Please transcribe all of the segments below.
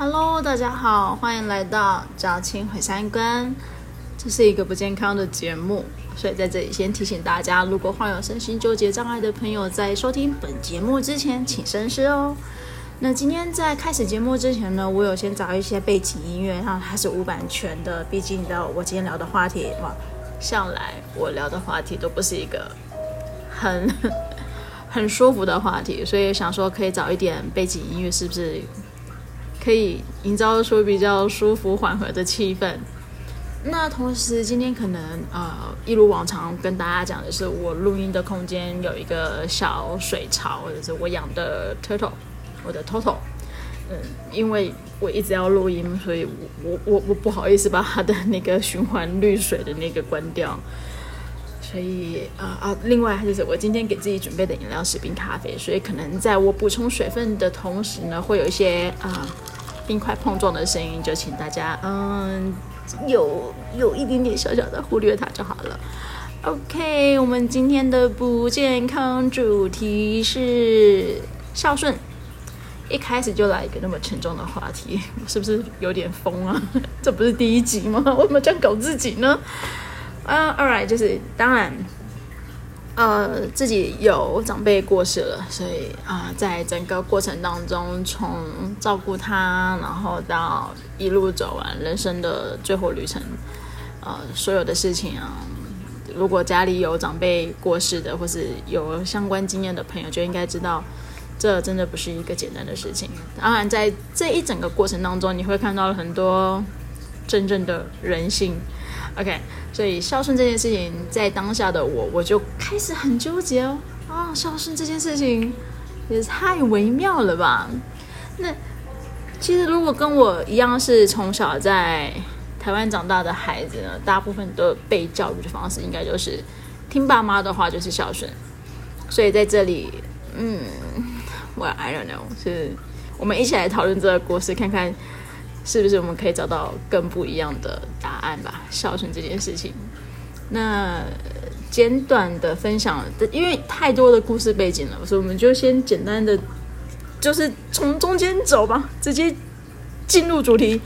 Hello，大家好，欢迎来到赵青毁三观。这是一个不健康的节目，所以在这里先提醒大家，如果患有身心纠结障碍的朋友，在收听本节目之前，请深思哦。那今天在开始节目之前呢，我有先找一些背景音乐，然后它是无版权的。毕竟的，我今天聊的话题嘛，向来我聊的话题都不是一个很 很舒服的话题，所以想说可以找一点背景音乐，是不是？可以营造出比较舒服缓和的气氛。那同时，今天可能呃，一如往常跟大家讲的是，我录音的空间有一个小水槽，或者是我养的 turtle，我的 Toto。嗯，因为我一直要录音，所以我我我不好意思把它的那个循环滤水的那个关掉。所以啊啊，另外就是我今天给自己准备的饮料是冰咖啡，所以可能在我补充水分的同时呢，会有一些啊。冰块碰撞的声音，就请大家嗯，有有一点点小小的忽略它就好了。OK，我们今天的不健康主题是孝顺。一开始就来一个那么沉重的话题，是不是有点疯啊？这不是第一集吗？为什么这样搞自己呢？啊、，Alright，就是当然。呃，自己有长辈过世了，所以啊、在整个过程当中，从照顾他，然后到一路走完人生的最后旅程，呃，所有的事情啊，如果家里有长辈过世的，或是有相关经验的朋友，就应该知道，这真的不是一个简单的事情。当然，在这一整个过程当中，你会看到很多真正的人性。OK，所以孝顺这件事情，在当下的我，我就开始很纠结哦。啊、孝顺这件事情也太微妙了吧？那其实如果跟我一样是从小在台湾长大的孩子呢，大部分都被教育的方式，应该就是听爸妈的话就是孝顺。所以在这里，嗯，我 I don't know，是我们一起来讨论这个故事，看看。是不是我们可以找到更不一样的答案吧？孝顺这件事情，那简短的分享，因为太多的故事背景了，所以我们就先简单的，就是从中间走吧，直接进入主题。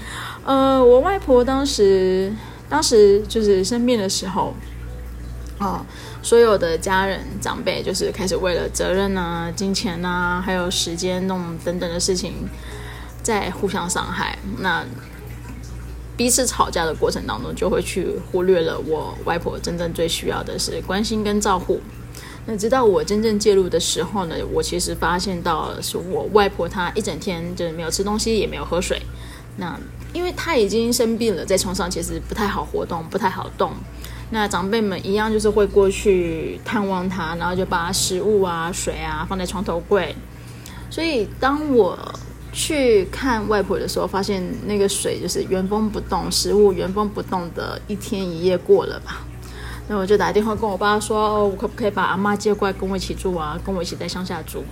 呃，我外婆当时，当时就是生病的时候，哦，所有的家人长辈就是开始为了责任啊、金钱啊，还有时间那种等等的事情。在互相伤害，那彼此吵架的过程当中，就会去忽略了我外婆真正最需要的是关心跟照顾。那直到我真正介入的时候呢，我其实发现到是我外婆她一整天就是没有吃东西，也没有喝水。那因为她已经生病了，在床上其实不太好活动，不太好动。那长辈们一样就是会过去探望她，然后就把食物啊、水啊放在床头柜。所以当我去看外婆的时候，发现那个水就是原封不动，食物原封不动的一天一夜过了吧。那我就打电话跟我爸说：“哦，我可不可以把阿妈接过来跟我一起住啊？跟我一起在乡下住。”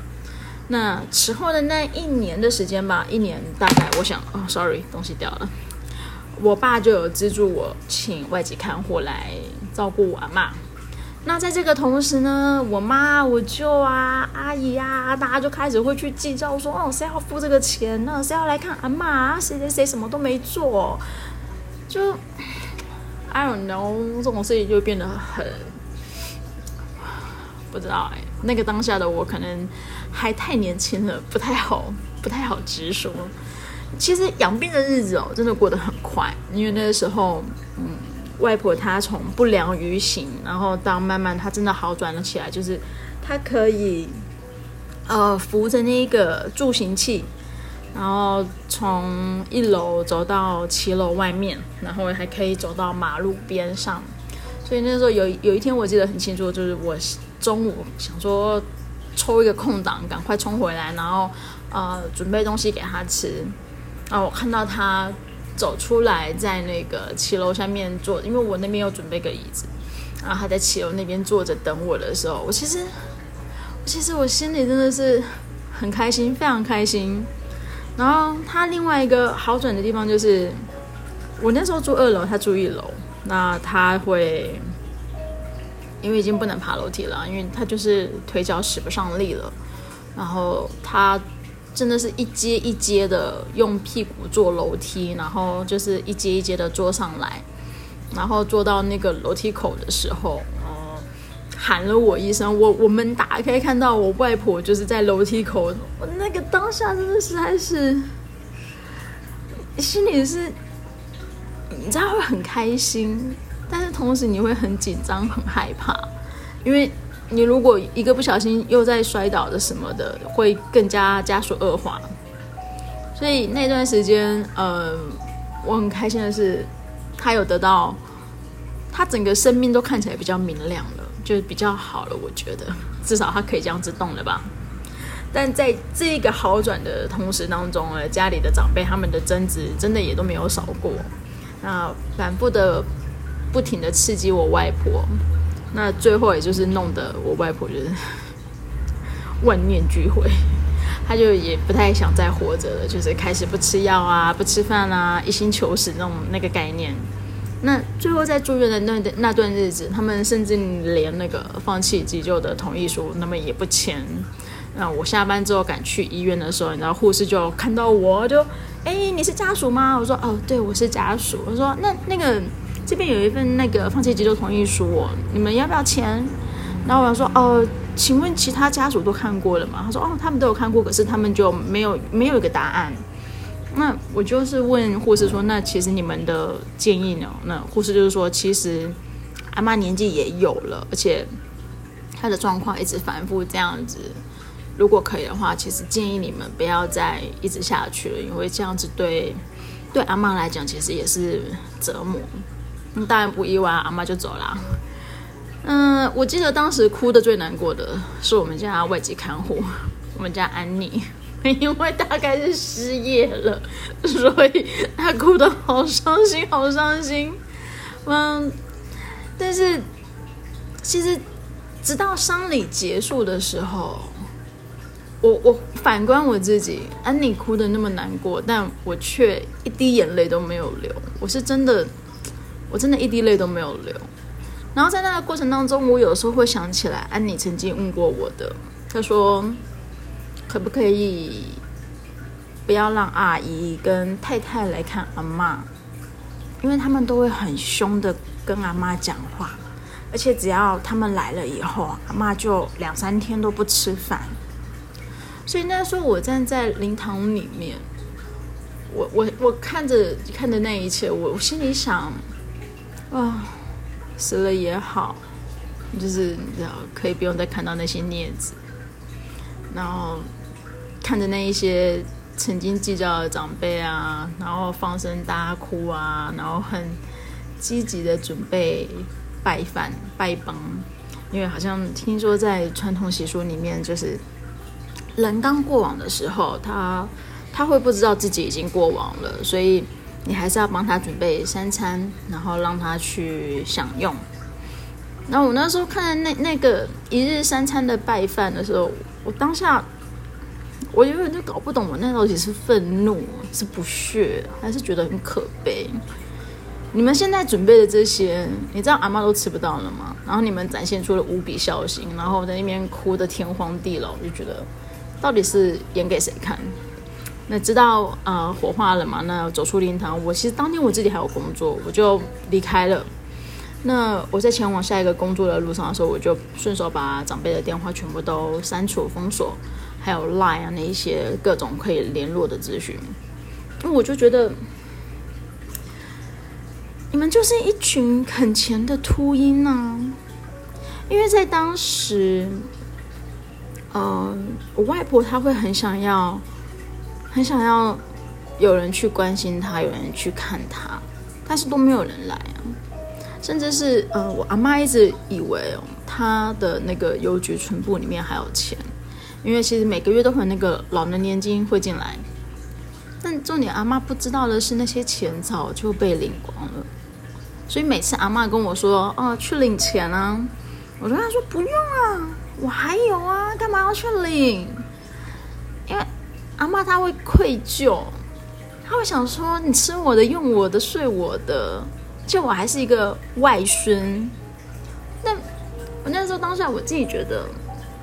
那此后的那一年的时间吧，一年大概我想，哦，sorry，东西掉了。我爸就有资助我请外籍看护来照顾我阿妈。那在这个同时呢，我妈、我舅啊、阿姨啊，大家就开始会去计较说，哦，谁要付这个钱呢？谁要来看阿嬷啊？谁谁谁什么都没做，就 I don't know，这种事情就变得很不知道哎。那个当下的我可能还太年轻了，不太好，不太好直说。其实养病的日子哦，真的过得很快，因为那个时候，嗯。外婆她从不良于行，然后到慢慢她真的好转了起来，就是她可以呃扶着那一个助行器，然后从一楼走到骑楼外面，然后还可以走到马路边上。所以那时候有有一天我记得很清楚，就是我中午想说抽一个空档，赶快冲回来，然后呃准备东西给她吃，啊我看到她。走出来，在那个骑楼下面坐，因为我那边有准备个椅子，然后他在骑楼那边坐着等我的时候，我其实，其实我心里真的是很开心，非常开心。然后他另外一个好转的地方就是，我那时候住二楼，他住一楼，那他会，因为已经不能爬楼梯了，因为他就是腿脚使不上力了，然后他。真的是一阶一阶的用屁股坐楼梯，然后就是一阶一阶的坐上来，然后坐到那个楼梯口的时候，呃，喊了我一声，我我们打开，看到我外婆就是在楼梯口，我那个当下真的实在是，心里是，你知道会很开心，但是同时你会很紧张、很害怕，因为。你如果一个不小心又在摔倒的什么的，会更加加速恶化。所以那段时间，呃，我很开心的是，他有得到，他整个生命都看起来比较明亮了，就比较好了。我觉得至少他可以这样子动了吧。但在这个好转的同时当中呃，家里的长辈他们的争执真的也都没有少过，那反复的不停的刺激我外婆。那最后也就是弄得我外婆就是 万念俱灰，她就也不太想再活着了，就是开始不吃药啊，不吃饭啊，一心求死那种那个概念。那最后在住院的那那段日子，他们甚至连那个放弃急救的同意书，那么也不签。那我下班之后赶去医院的时候，你知道护士就看到我就，哎，你是家属吗？我说，哦，对，我是家属。我说，那那个。这边有一份那个放弃急救同意书，你们要不要签？然后我说哦，请问其他家属都看过了吗？他说哦，他们都有看过，可是他们就没有没有一个答案。那我就是问护士说，那其实你们的建议呢？那护士就是说，其实阿妈年纪也有了，而且她的状况一直反复这样子。如果可以的话，其实建议你们不要再一直下去了，因为这样子对对阿妈来讲，其实也是折磨。当然不意外，阿妈就走了。嗯，我记得当时哭的最难过的是我们家外籍看护，我们家安妮，因为大概是失业了，所以她哭得好伤心，好伤心。嗯，但是其实直到丧礼结束的时候，我我反观我自己，安妮哭得那么难过，但我却一滴眼泪都没有流。我是真的。我真的一滴泪都没有流，然后在那个过程当中，我有时候会想起来安妮曾经问过我的，她说可不可以不要让阿姨跟太太来看阿嬷，因为他们都会很凶的跟阿嬷讲话，而且只要他们来了以后，阿嬷就两三天都不吃饭，所以那时候我站在灵堂里面，我我我看着看着那一切，我我心里想。啊、死了也好，就是，可以不用再看到那些镊子，然后看着那一些曾经计较的长辈啊，然后放声大哭啊，然后很积极的准备拜饭拜崩，因为好像听说在传统习俗里面，就是人刚过往的时候，他他会不知道自己已经过往了，所以。你还是要帮他准备三餐，然后让他去享用。然后我那时候看那那个一日三餐的拜饭的时候，我当下我永远就搞不懂，我那到底是愤怒、是不屑，还是觉得很可悲。你们现在准备的这些，你知道阿妈都吃不到了吗？然后你们展现出了无比孝心，然后在那边哭得天荒地老，就觉得到底是演给谁看？那知道呃火化了嘛？那走出灵堂，我其实当天我自己还有工作，我就离开了。那我在前往下一个工作的路上的时候，我就顺手把长辈的电话全部都删除封锁，还有 Line 啊那一些各种可以联络的资讯。那我就觉得，你们就是一群很钱的秃鹰啊！因为在当时，嗯、我外婆她会很想要。很想要有人去关心他，有人去看他，但是都没有人来啊。甚至是呃，我阿妈一直以为哦，他的那个邮局存簿里面还有钱，因为其实每个月都会有那个老人年金会进来。但重点阿妈不知道的是，那些钱早就被领光了。所以每次阿妈跟我说：“哦，去领钱啊！”我跟他说：“不用啊，我还有啊，干嘛要去领？”阿妈她会愧疚，她会想说：“你吃我的，用我的，睡我的，就我还是一个外孙。”那我那时候当下我自己觉得，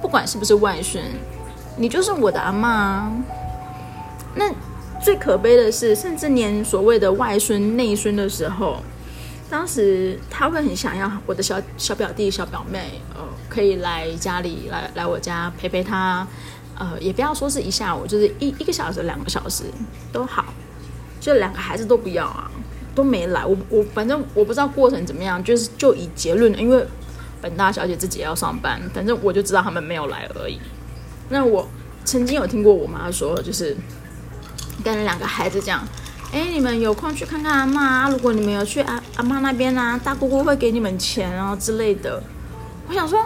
不管是不是外孙，你就是我的阿妈，那最可悲的是，甚至连所谓的外孙、内孙的时候，当时他会很想要我的小小表弟、小表妹，呃，可以来家里来来我家陪陪他，呃，也不要说是一下午，就是一一个小时、两个小时都好，就两个孩子都不要啊，都没来。我我反正我不知道过程怎么样，就是就以结论，因为本大小姐自己要上班，反正我就知道他们没有来而已。那我曾经有听过我妈说，就是。跟两个孩子讲，哎，你们有空去看看阿妈。如果你们有去阿阿妈那边啊，大姑姑会给你们钱啊之类的。我想说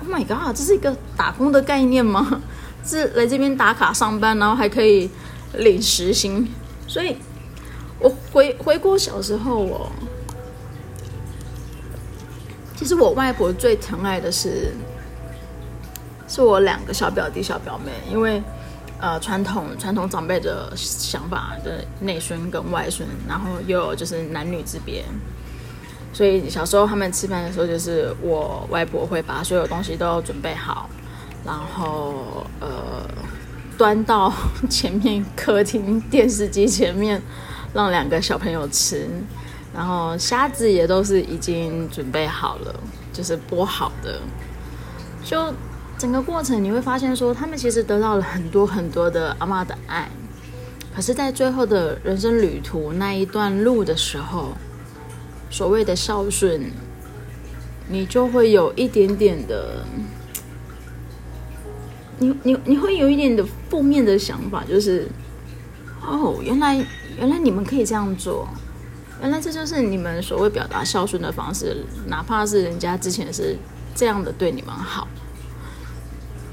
，Oh my god，这是一个打工的概念吗？是来这边打卡上班，然后还可以领时薪。所以，我回回过小时候，哦其实我外婆最疼爱的是，是我两个小表弟小表妹，因为。呃，传统传统长辈的想法的内孙跟外孙，然后又有就是男女之别，所以小时候他们吃饭的时候，就是我外婆会把所有东西都准备好，然后呃端到前面客厅电视机前面，让两个小朋友吃，然后虾子也都是已经准备好了，就是剥好的，就。整个过程你会发现，说他们其实得到了很多很多的阿嬷的爱，可是，在最后的人生旅途那一段路的时候，所谓的孝顺，你就会有一点点的，你你你会有一点的负面的想法，就是，哦，原来原来你们可以这样做，原来这就是你们所谓表达孝顺的方式，哪怕是人家之前是这样的对你们好。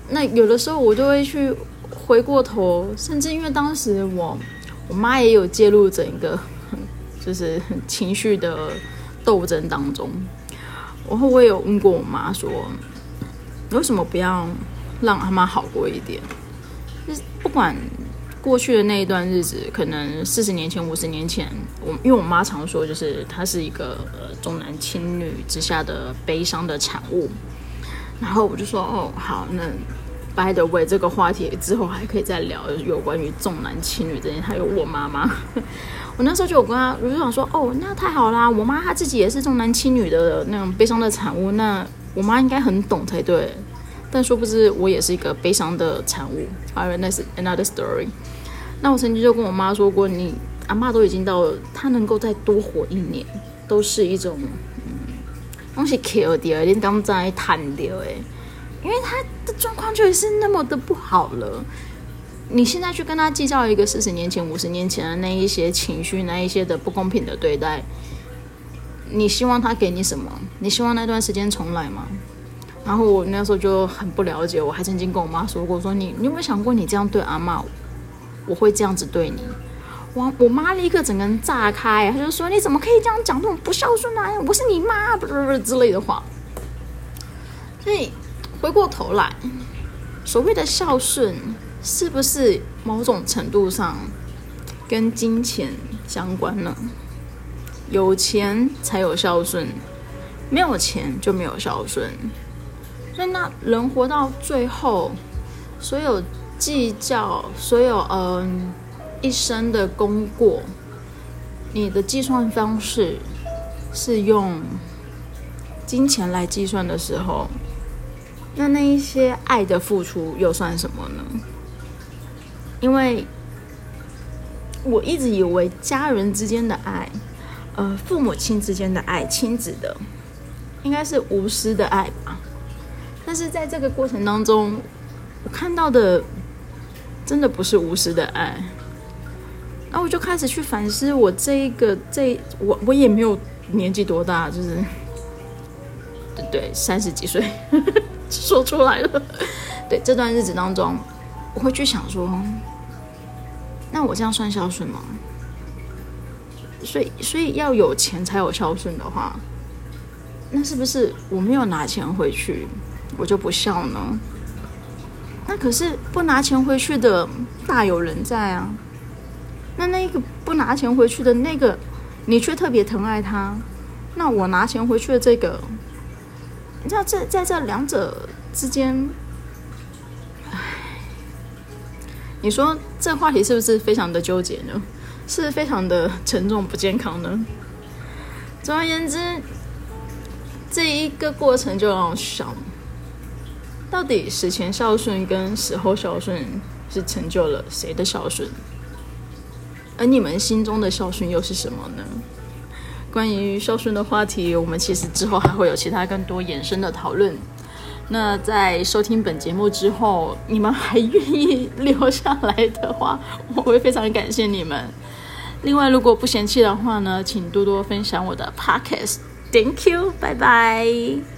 那有的时候我就会去回过头，甚至因为当时我我妈也有介入整个 就是情绪的斗争当中，然后我也有问过我妈说，为什么不要让阿妈好过一点？就是不管过去的那一段日子，可能四十年前、五十年前，我因为我妈常说，就是她是一个呃重男轻女之下的悲伤的产物。然后我就说哦，好，那 by the way 这个话题之后还可以再聊，有关于重男轻女这件，还有我妈妈。我那时候就有跟她，我就想说哦，那太好啦，我妈她自己也是重男轻女的那种悲伤的产物，那我妈应该很懂才对。但殊不知我也是一个悲伤的产物。好，那是 another story。那我曾经就跟我妈说过，你阿妈都已经到了，她能够再多活一年，都是一种。东西 kill 掉，你刚在谈掉哎，因为他的状况就是那么的不好了。你现在去跟他计较一个四十年前、五十年前的那一些情绪，那一些的不公平的对待，你希望他给你什么？你希望那段时间重来吗？然后我那时候就很不了解，我还曾经跟我妈说过，说你你有没有想过，你这样对阿嬷，我会这样子对你？我我妈立刻整个人炸开，她就说：“你怎么可以这样讲这种不孝顺啊？我是你妈，不是不是之类的话。”所以回过头来，所谓的孝顺，是不是某种程度上跟金钱相关呢？有钱才有孝顺，没有钱就没有孝顺。所以那人活到最后，所有计较，所有嗯。一生的功过，你的计算方式是用金钱来计算的时候，那那一些爱的付出又算什么呢？因为我一直以为家人之间的爱，呃，父母亲之间的爱，亲子的，应该是无私的爱吧。但是在这个过程当中，我看到的真的不是无私的爱。那我就开始去反思，我这一个这我我也没有年纪多大，就是对对三十几岁说出来了。对这段日子当中，我会去想说，那我这样算孝顺吗？所以所以要有钱才有孝顺的话，那是不是我没有拿钱回去，我就不笑呢？那可是不拿钱回去的大有人在啊。那那个不拿钱回去的那个，你却特别疼爱他，那我拿钱回去的这个，你知道这在这两者之间，唉，你说这话题是不是非常的纠结呢？是非常的沉重不健康呢？总而言之，这一个过程就让我想，到底死前孝顺跟死后孝顺是成就了谁的孝顺？而你们心中的孝顺又是什么呢？关于孝顺的话题，我们其实之后还会有其他更多延伸的讨论。那在收听本节目之后，你们还愿意留下来的话，我会非常感谢你们。另外，如果不嫌弃的话呢，请多多分享我的 podcast。Thank you，拜拜。